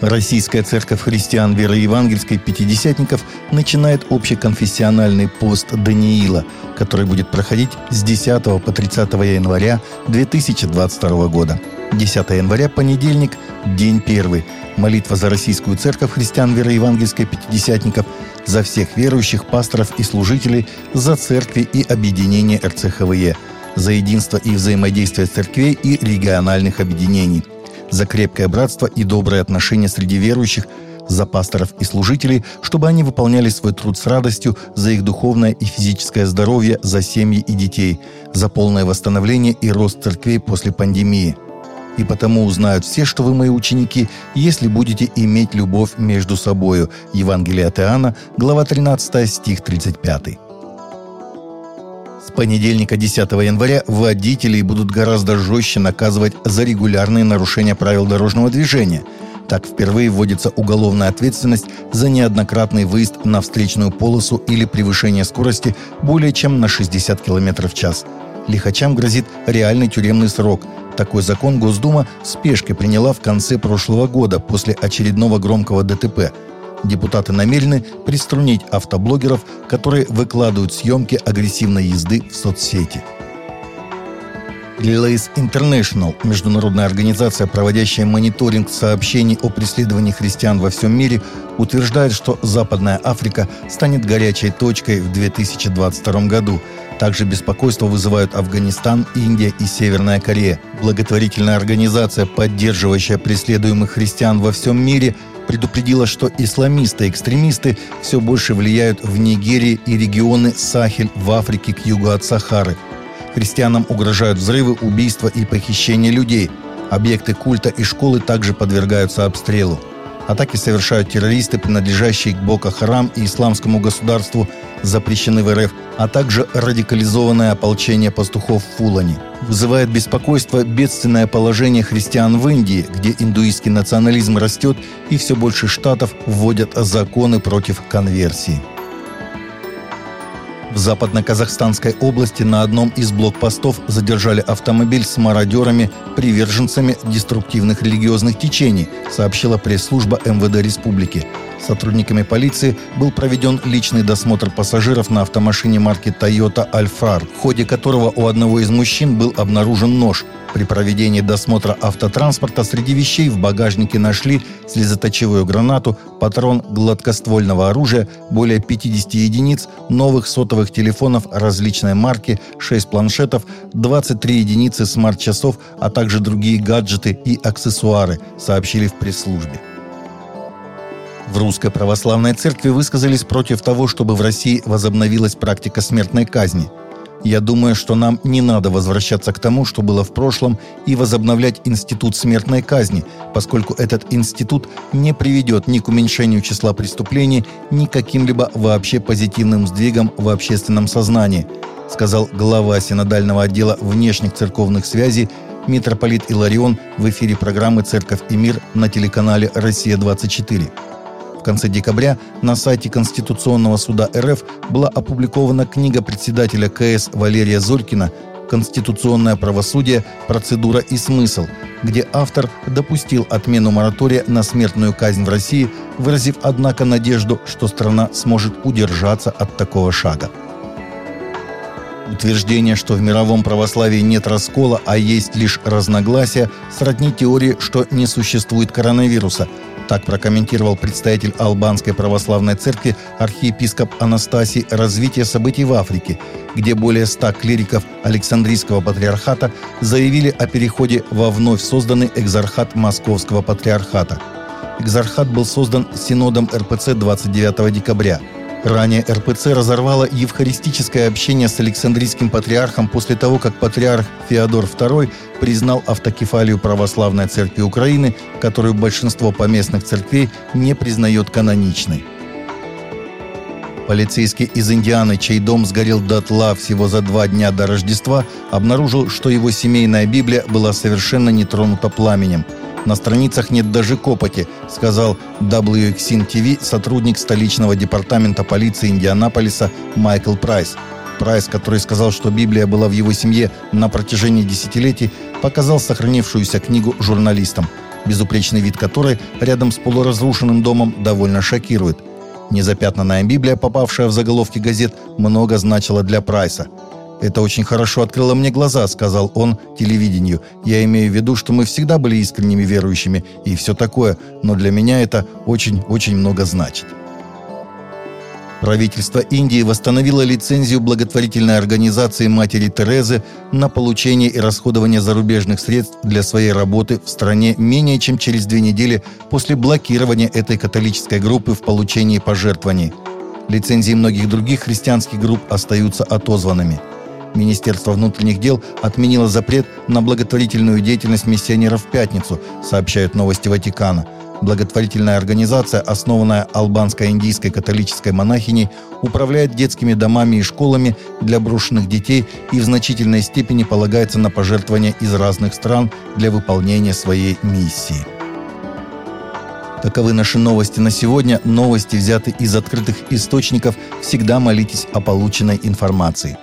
Российская церковь христиан веры евангельской пятидесятников начинает общеконфессиональный пост Даниила, который будет проходить с 10 по 30 января 2022 года. 10 января, понедельник, день первый. Молитва за российскую церковь христиан веры евангельской пятидесятников, за всех верующих, пасторов и служителей, за церкви и объединение РЦХВЕ, за единство и взаимодействие церквей и региональных объединений – за крепкое братство и добрые отношения среди верующих, за пасторов и служителей, чтобы они выполняли свой труд с радостью, за их духовное и физическое здоровье, за семьи и детей, за полное восстановление и рост церквей после пандемии. И потому узнают все, что вы мои ученики, если будете иметь любовь между собою. Евангелие от Иоанна, глава 13, стих 35 понедельника 10 января водителей будут гораздо жестче наказывать за регулярные нарушения правил дорожного движения. Так впервые вводится уголовная ответственность за неоднократный выезд на встречную полосу или превышение скорости более чем на 60 км в час. Лихачам грозит реальный тюремный срок. Такой закон Госдума спешкой приняла в конце прошлого года после очередного громкого ДТП – Депутаты намерены приструнить автоблогеров, которые выкладывают съемки агрессивной езды в соцсети. Relays International – международная организация, проводящая мониторинг сообщений о преследовании христиан во всем мире, утверждает, что Западная Африка станет горячей точкой в 2022 году. Также беспокойство вызывают Афганистан, Индия и Северная Корея. Благотворительная организация, поддерживающая преследуемых христиан во всем мире – предупредила, что исламисты-экстремисты все больше влияют в Нигерии и регионы Сахель в Африке к югу от Сахары. Христианам угрожают взрывы, убийства и похищение людей. Объекты культа и школы также подвергаются обстрелу. Атаки совершают террористы, принадлежащие к Бока Харам и исламскому государству, запрещены в РФ, а также радикализованное ополчение пастухов в Фулане. Вызывает беспокойство бедственное положение христиан в Индии, где индуистский национализм растет и все больше штатов вводят законы против конверсии. В западно-казахстанской области на одном из блокпостов задержали автомобиль с мародерами, приверженцами деструктивных религиозных течений, сообщила пресс-служба МВД республики. Сотрудниками полиции был проведен личный досмотр пассажиров на автомашине марки Toyota Alphard, в ходе которого у одного из мужчин был обнаружен нож. При проведении досмотра автотранспорта среди вещей в багажнике нашли слезоточивую гранату, патрон гладкоствольного оружия, более 50 единиц, новых сотовых телефонов различной марки, 6 планшетов, 23 единицы смарт-часов, а также другие гаджеты и аксессуары, сообщили в пресс-службе. В Русской Православной Церкви высказались против того, чтобы в России возобновилась практика смертной казни. Я думаю, что нам не надо возвращаться к тому, что было в прошлом, и возобновлять институт смертной казни, поскольку этот институт не приведет ни к уменьшению числа преступлений, ни к каким-либо вообще позитивным сдвигам в общественном сознании, сказал глава синодального отдела внешних церковных связей митрополит Иларион в эфире программы «Церковь и мир» на телеканале «Россия-24». В конце декабря на сайте Конституционного суда РФ была опубликована книга председателя КС Валерия Зорькина «Конституционное правосудие. Процедура и смысл», где автор допустил отмену моратория на смертную казнь в России, выразив, однако, надежду, что страна сможет удержаться от такого шага. Утверждение, что в мировом православии нет раскола, а есть лишь разногласия, сродни теории, что не существует коронавируса – так прокомментировал представитель Албанской православной церкви архиепископ Анастасий развитие событий в Африке, где более ста клириков Александрийского патриархата заявили о переходе во вновь созданный экзархат Московского патриархата. Экзархат был создан Синодом РПЦ 29 декабря – Ранее РПЦ разорвала евхаристическое общение с Александрийским патриархом после того, как патриарх Феодор II признал автокефалию Православной Церкви Украины, которую большинство поместных церквей не признает каноничной. Полицейский из Индианы, чей дом сгорел дотла всего за два дня до Рождества, обнаружил, что его семейная Библия была совершенно не тронута пламенем – на страницах нет даже копоти, сказал WXIN TV сотрудник столичного департамента полиции Индианаполиса Майкл Прайс. Прайс, который сказал, что Библия была в его семье на протяжении десятилетий, показал сохранившуюся книгу журналистам. безупречный вид которой рядом с полуразрушенным домом довольно шокирует. Незапятнанная Библия, попавшая в заголовки газет, много значила для Прайса. «Это очень хорошо открыло мне глаза», — сказал он телевидению. «Я имею в виду, что мы всегда были искренними верующими и все такое, но для меня это очень-очень много значит». Правительство Индии восстановило лицензию благотворительной организации Матери Терезы на получение и расходование зарубежных средств для своей работы в стране менее чем через две недели после блокирования этой католической группы в получении пожертвований. Лицензии многих других христианских групп остаются отозванными. Министерство внутренних дел отменило запрет на благотворительную деятельность миссионеров в пятницу, сообщают новости Ватикана – Благотворительная организация, основанная албанской индийской католической монахиней, управляет детскими домами и школами для брошенных детей и в значительной степени полагается на пожертвования из разных стран для выполнения своей миссии. Таковы наши новости на сегодня. Новости взяты из открытых источников. Всегда молитесь о полученной информации.